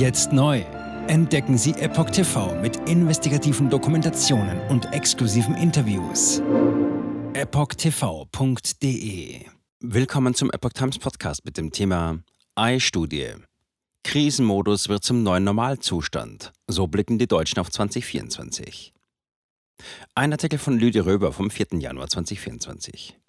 Jetzt neu. Entdecken Sie Epoch TV mit investigativen Dokumentationen und exklusiven Interviews. EpochTV.de Willkommen zum Epoch Times Podcast mit dem Thema Ei-Studie. Krisenmodus wird zum neuen Normalzustand. So blicken die Deutschen auf 2024. Ein Artikel von Lüde Röber vom 4. Januar 2024.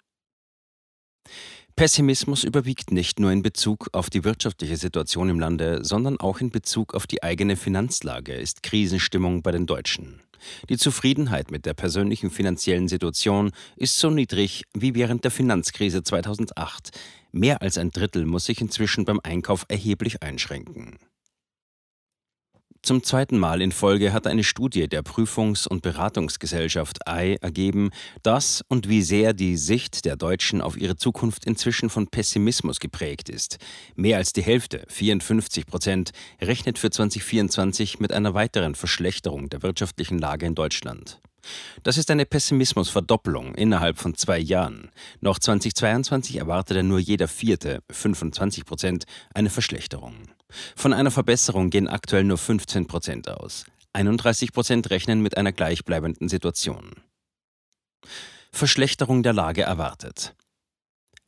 Pessimismus überwiegt nicht nur in Bezug auf die wirtschaftliche Situation im Lande, sondern auch in Bezug auf die eigene Finanzlage ist Krisenstimmung bei den Deutschen. Die Zufriedenheit mit der persönlichen finanziellen Situation ist so niedrig wie während der Finanzkrise 2008. Mehr als ein Drittel muss sich inzwischen beim Einkauf erheblich einschränken. Zum zweiten Mal in Folge hat eine Studie der Prüfungs- und Beratungsgesellschaft EI ergeben, dass und wie sehr die Sicht der Deutschen auf ihre Zukunft inzwischen von Pessimismus geprägt ist. Mehr als die Hälfte, 54 Prozent, rechnet für 2024 mit einer weiteren Verschlechterung der wirtschaftlichen Lage in Deutschland. Das ist eine Pessimismusverdoppelung innerhalb von zwei Jahren. Noch 2022 erwartete nur jeder Vierte, 25 Prozent, eine Verschlechterung. Von einer Verbesserung gehen aktuell nur 15 Prozent aus. 31 Prozent rechnen mit einer gleichbleibenden Situation. Verschlechterung der Lage erwartet.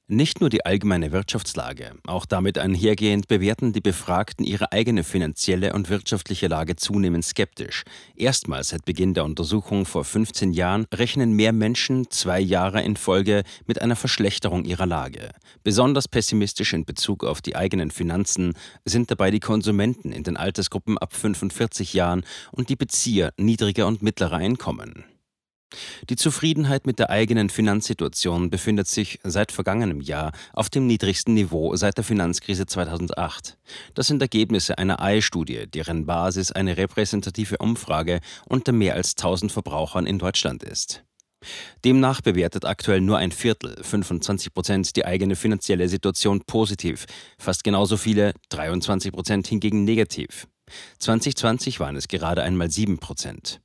Nicht nur die allgemeine Wirtschaftslage, auch damit einhergehend bewerten die Befragten ihre eigene finanzielle und wirtschaftliche Lage zunehmend skeptisch. Erstmals seit Beginn der Untersuchung vor 15 Jahren rechnen mehr Menschen zwei Jahre in Folge mit einer Verschlechterung ihrer Lage. Besonders pessimistisch in Bezug auf die eigenen Finanzen sind dabei die Konsumenten in den Altersgruppen ab 45 Jahren und die Bezieher niedriger und mittlerer Einkommen. Die Zufriedenheit mit der eigenen Finanzsituation befindet sich seit vergangenem Jahr auf dem niedrigsten Niveau seit der Finanzkrise 2008. Das sind Ergebnisse einer AI-Studie, deren Basis eine repräsentative Umfrage unter mehr als 1000 Verbrauchern in Deutschland ist. Demnach bewertet aktuell nur ein Viertel, 25 Prozent, die eigene finanzielle Situation positiv, fast genauso viele, 23 Prozent hingegen negativ. 2020 waren es gerade einmal 7 Prozent.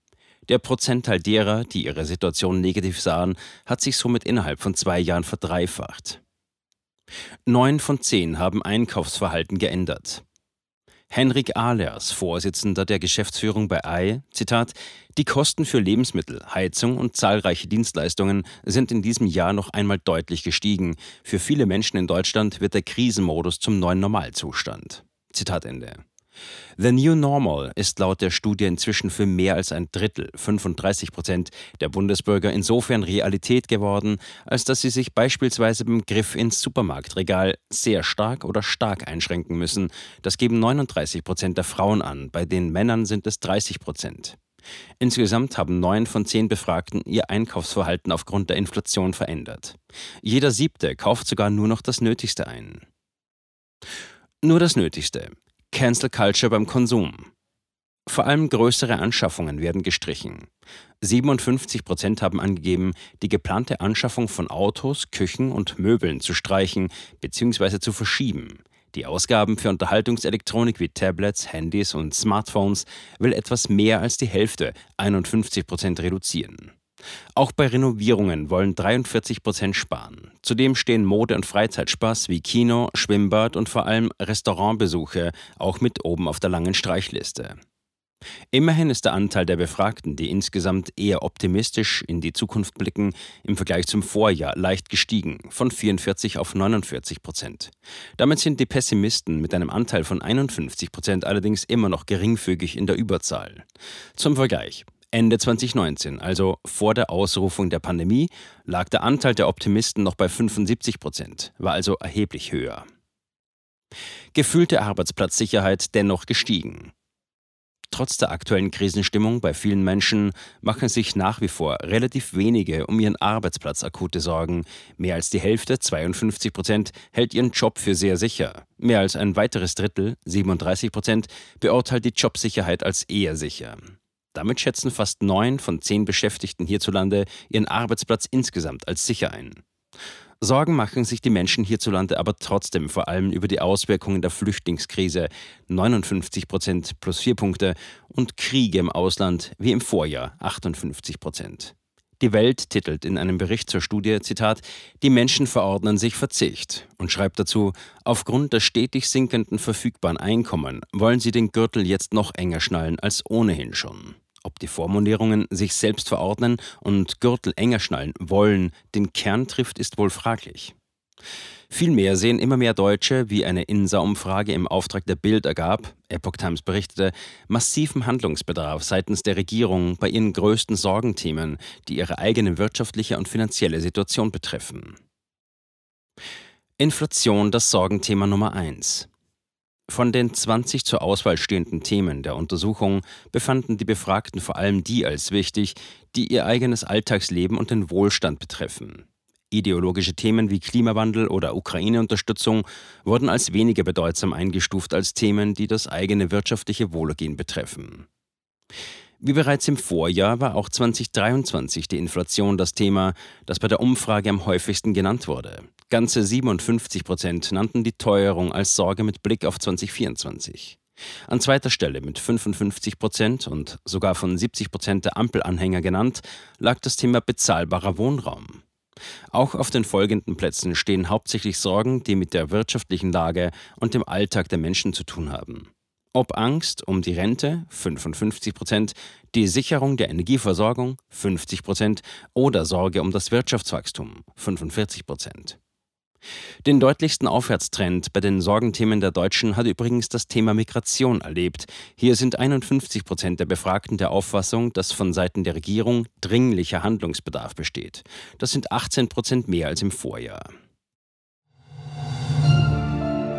Der Prozentteil derer, die ihre Situation negativ sahen, hat sich somit innerhalb von zwei Jahren verdreifacht. Neun von zehn haben Einkaufsverhalten geändert. Henrik Ahlers, Vorsitzender der Geschäftsführung bei AI, Zitat, die Kosten für Lebensmittel, Heizung und zahlreiche Dienstleistungen sind in diesem Jahr noch einmal deutlich gestiegen. Für viele Menschen in Deutschland wird der Krisenmodus zum neuen Normalzustand. Zitat Ende. The New Normal ist laut der Studie inzwischen für mehr als ein Drittel, 35 Prozent, der Bundesbürger insofern Realität geworden, als dass sie sich beispielsweise beim Griff ins Supermarktregal sehr stark oder stark einschränken müssen. Das geben 39 Prozent der Frauen an, bei den Männern sind es 30 Prozent. Insgesamt haben neun von zehn Befragten ihr Einkaufsverhalten aufgrund der Inflation verändert. Jeder siebte kauft sogar nur noch das Nötigste ein. Nur das Nötigste. Cancel Culture beim Konsum. Vor allem größere Anschaffungen werden gestrichen. 57 Prozent haben angegeben, die geplante Anschaffung von Autos, Küchen und Möbeln zu streichen bzw. zu verschieben. Die Ausgaben für Unterhaltungselektronik wie Tablets, Handys und Smartphones will etwas mehr als die Hälfte, 51 Prozent, reduzieren. Auch bei Renovierungen wollen 43 Prozent sparen. Zudem stehen Mode- und Freizeitspaß wie Kino, Schwimmbad und vor allem Restaurantbesuche auch mit oben auf der langen Streichliste. Immerhin ist der Anteil der Befragten, die insgesamt eher optimistisch in die Zukunft blicken, im Vergleich zum Vorjahr leicht gestiegen, von 44 auf 49 Prozent. Damit sind die Pessimisten mit einem Anteil von 51 Prozent allerdings immer noch geringfügig in der Überzahl. Zum Vergleich. Ende 2019, also vor der Ausrufung der Pandemie, lag der Anteil der Optimisten noch bei 75 Prozent, war also erheblich höher. Gefühlte Arbeitsplatzsicherheit dennoch gestiegen. Trotz der aktuellen Krisenstimmung bei vielen Menschen machen sich nach wie vor relativ wenige um ihren Arbeitsplatz akute Sorgen. Mehr als die Hälfte, 52 Prozent, hält ihren Job für sehr sicher. Mehr als ein weiteres Drittel, 37 Prozent, beurteilt die Jobsicherheit als eher sicher. Damit schätzen fast neun von zehn Beschäftigten hierzulande ihren Arbeitsplatz insgesamt als sicher ein. Sorgen machen sich die Menschen hierzulande aber trotzdem vor allem über die Auswirkungen der Flüchtlingskrise 59 Prozent plus vier Punkte und Kriege im Ausland wie im Vorjahr 58 Prozent. Die Welt titelt in einem Bericht zur Studie, Zitat, Die Menschen verordnen sich Verzicht und schreibt dazu, aufgrund der stetig sinkenden verfügbaren Einkommen wollen sie den Gürtel jetzt noch enger schnallen als ohnehin schon. Ob die Vormundierungen sich selbst verordnen und Gürtel enger schnallen wollen, den Kern trifft, ist wohl fraglich. Vielmehr sehen immer mehr Deutsche, wie eine INSA-Umfrage im Auftrag der Bild ergab, Epoch Times berichtete, massiven Handlungsbedarf seitens der Regierung bei ihren größten Sorgenthemen, die ihre eigene wirtschaftliche und finanzielle Situation betreffen. Inflation das Sorgenthema Nummer eins. Von den 20 zur Auswahl stehenden Themen der Untersuchung befanden die Befragten vor allem die als wichtig, die ihr eigenes Alltagsleben und den Wohlstand betreffen. Ideologische Themen wie Klimawandel oder Ukraine-Unterstützung wurden als weniger bedeutsam eingestuft als Themen, die das eigene wirtschaftliche Wohlergehen betreffen. Wie bereits im Vorjahr war auch 2023 die Inflation das Thema, das bei der Umfrage am häufigsten genannt wurde. Ganze 57 Prozent nannten die Teuerung als Sorge mit Blick auf 2024. An zweiter Stelle mit 55 Prozent und sogar von 70 Prozent der Ampelanhänger genannt, lag das Thema bezahlbarer Wohnraum. Auch auf den folgenden Plätzen stehen hauptsächlich Sorgen, die mit der wirtschaftlichen Lage und dem Alltag der Menschen zu tun haben. Ob Angst um die Rente 55 Prozent, die Sicherung der Energieversorgung 50 Prozent oder Sorge um das Wirtschaftswachstum 45 Prozent. Den deutlichsten Aufwärtstrend bei den Sorgenthemen der Deutschen hat übrigens das Thema Migration erlebt. Hier sind 51 Prozent der Befragten der Auffassung, dass von Seiten der Regierung dringlicher Handlungsbedarf besteht. Das sind 18 Prozent mehr als im Vorjahr.